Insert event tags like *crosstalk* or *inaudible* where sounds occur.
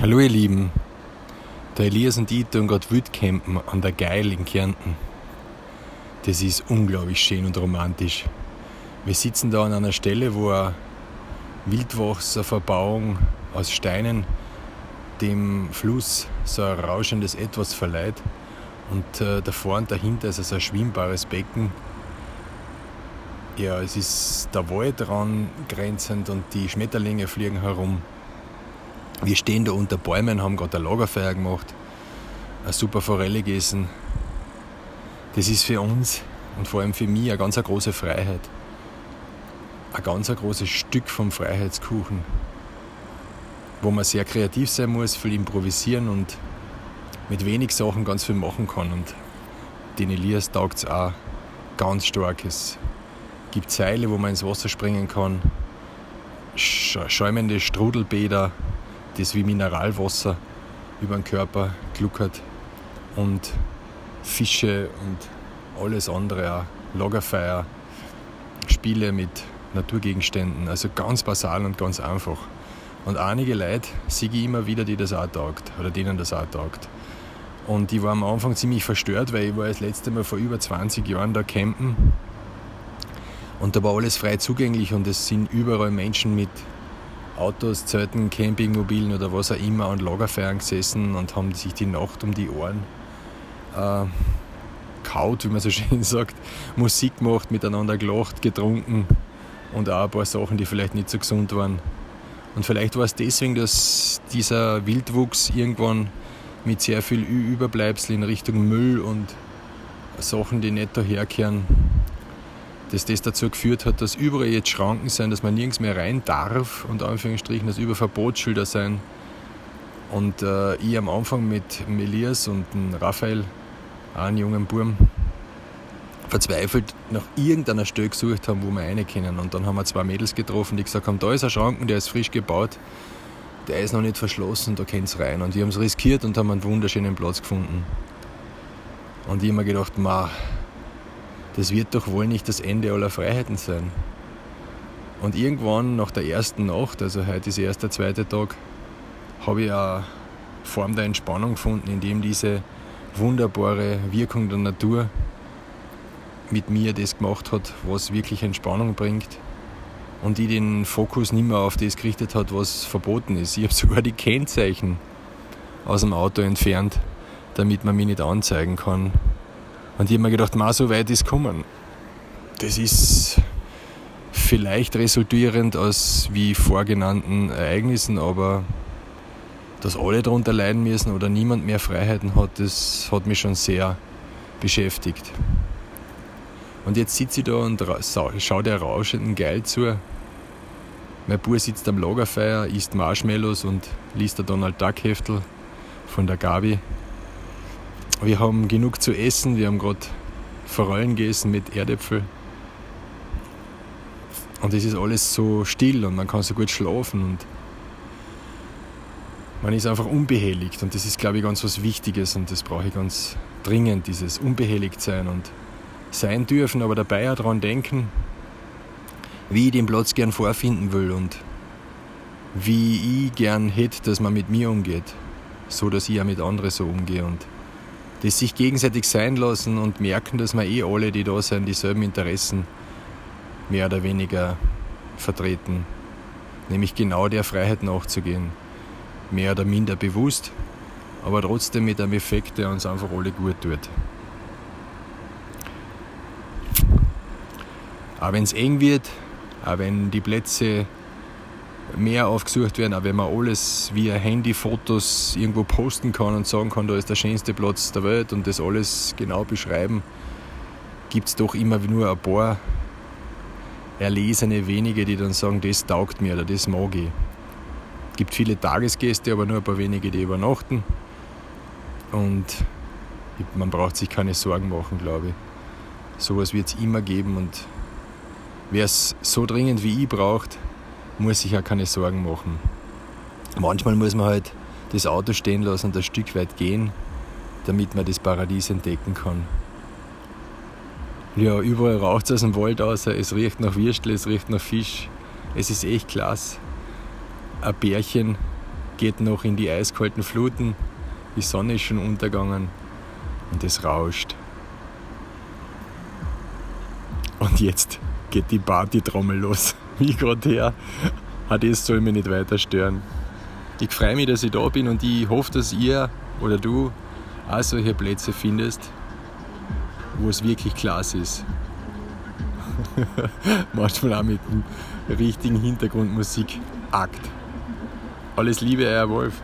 Hallo ihr Lieben, der Elias und ich tun gerade Wildcampen an der Geil in Kärnten. Das ist unglaublich schön und romantisch. Wir sitzen da an einer Stelle, wo eine Wildwasserverbauung aus Steinen dem Fluss so ein rauschendes Etwas verleiht. Und äh, davor und dahinter ist es ein schwimmbares Becken. Ja, es ist der Wald dran grenzend und die Schmetterlinge fliegen herum. Wir stehen da unter Bäumen, haben gerade ein Lagerfeuer gemacht, eine super Forelle gegessen. Das ist für uns und vor allem für mich eine ganz große Freiheit. Ein ganz großes Stück vom Freiheitskuchen, wo man sehr kreativ sein muss, viel improvisieren und mit wenig Sachen ganz viel machen kann. Und den Elias taugt es auch ganz stark. Es gibt Seile, wo man ins Wasser springen kann, schäumende Strudelbäder, das wie Mineralwasser über den Körper gluckert und Fische und alles andere, auch Lagerfeuer, Spiele mit Naturgegenständen, also ganz basal und ganz einfach. Und einige Leute sehe ich immer wieder, die das auch taugt oder denen das auch taugt. Und ich war am Anfang ziemlich verstört, weil ich war das letzte Mal vor über 20 Jahren da campen und da war alles frei zugänglich und es sind überall Menschen mit Autos, Zelten, Campingmobilen oder was auch immer an Lagerfeuern gesessen und haben sich die Nacht um die Ohren äh, kaut, wie man so *laughs* schön sagt, Musik gemacht, miteinander gelacht, getrunken und auch ein paar Sachen, die vielleicht nicht so gesund waren. Und vielleicht war es deswegen, dass dieser Wildwuchs irgendwann mit sehr viel Überbleibsel in Richtung Müll und Sachen, die nicht daherkehren, dass das dazu geführt hat, dass überall jetzt Schranken sind, dass man nirgends mehr rein darf, und Anführungsstrichen, dass über Verbotsschilder sein. Und äh, ich am Anfang mit Elias und Raphael, einen jungen Burm, verzweifelt nach irgendeiner Stelle gesucht haben, wo wir rein können. Und dann haben wir zwei Mädels getroffen, die gesagt haben, da ist ein Schranken, der ist frisch gebaut, der ist noch nicht verschlossen, da könnt ihr rein. Und die haben es riskiert und haben einen wunderschönen Platz gefunden. Und ich habe mir gedacht, ma, das wird doch wohl nicht das Ende aller Freiheiten sein. Und irgendwann nach der ersten Nacht, also heute ist erst der zweite Tag, habe ich eine Form der Entspannung gefunden, in dem diese wunderbare Wirkung der Natur mit mir das gemacht hat, was wirklich Entspannung bringt und die den Fokus nicht mehr auf das gerichtet hat, was verboten ist. Ich habe sogar die Kennzeichen aus dem Auto entfernt, damit man mich nicht anzeigen kann, und ich habe mir gedacht, mal so weit ist kommen. Das ist vielleicht resultierend aus wie vorgenannten Ereignissen, aber dass alle darunter leiden müssen oder niemand mehr Freiheiten hat, das hat mich schon sehr beschäftigt. Und jetzt sitze ich da und schaue der rauschenden Geil zu. Mein Bub sitzt am Lagerfeuer, isst Marshmallows und liest der Donald Duck Heftel von der Gabi. Wir haben genug zu essen. Wir haben gerade Forellen gegessen mit Erdäpfel. Und es ist alles so still und man kann so gut schlafen und man ist einfach unbehelligt. Und das ist, glaube ich, ganz was Wichtiges und das brauche ich ganz dringend, dieses unbehelligt sein und sein dürfen, aber dabei auch daran denken, wie ich den Platz gern vorfinden will und wie ich gern hätte, dass man mit mir umgeht, so dass ich auch mit anderen so umgehe. Und das sich gegenseitig sein lassen und merken, dass wir eh alle, die da sind, dieselben Interessen mehr oder weniger vertreten. Nämlich genau der Freiheit nachzugehen. Mehr oder minder bewusst, aber trotzdem mit einem Effekt, der uns einfach alle gut tut. Auch wenn es eng wird, auch wenn die Plätze mehr aufgesucht werden, auch wenn man alles via Handy-Fotos irgendwo posten kann und sagen kann, da ist der schönste Platz der Welt und das alles genau beschreiben, gibt es doch immer nur ein paar erlesene wenige, die dann sagen, das taugt mir oder das mag ich. Es gibt viele Tagesgäste, aber nur ein paar wenige, die übernachten. Und man braucht sich keine Sorgen machen, glaube ich. Sowas wird es immer geben und wer es so dringend wie ich braucht, muss sich auch keine Sorgen machen. Manchmal muss man halt das Auto stehen lassen und ein Stück weit gehen, damit man das Paradies entdecken kann. Ja, überall raucht es aus dem Wald aus, es riecht nach Würstel, es riecht nach Fisch. Es ist echt klasse. Ein Bärchen geht noch in die eiskalten Fluten, die Sonne ist schon untergegangen und es rauscht. Und jetzt geht die Partytrommel los. *laughs* Wie gerade her. Auch das soll mich nicht weiter stören. Ich freue mich, dass ich da bin und ich hoffe, dass ihr oder du auch solche Plätze findest, wo es wirklich klasse ist. *laughs* Manchmal auch mit dem richtigen Hintergrundmusik. Akt. Alles Liebe, euer Wolf.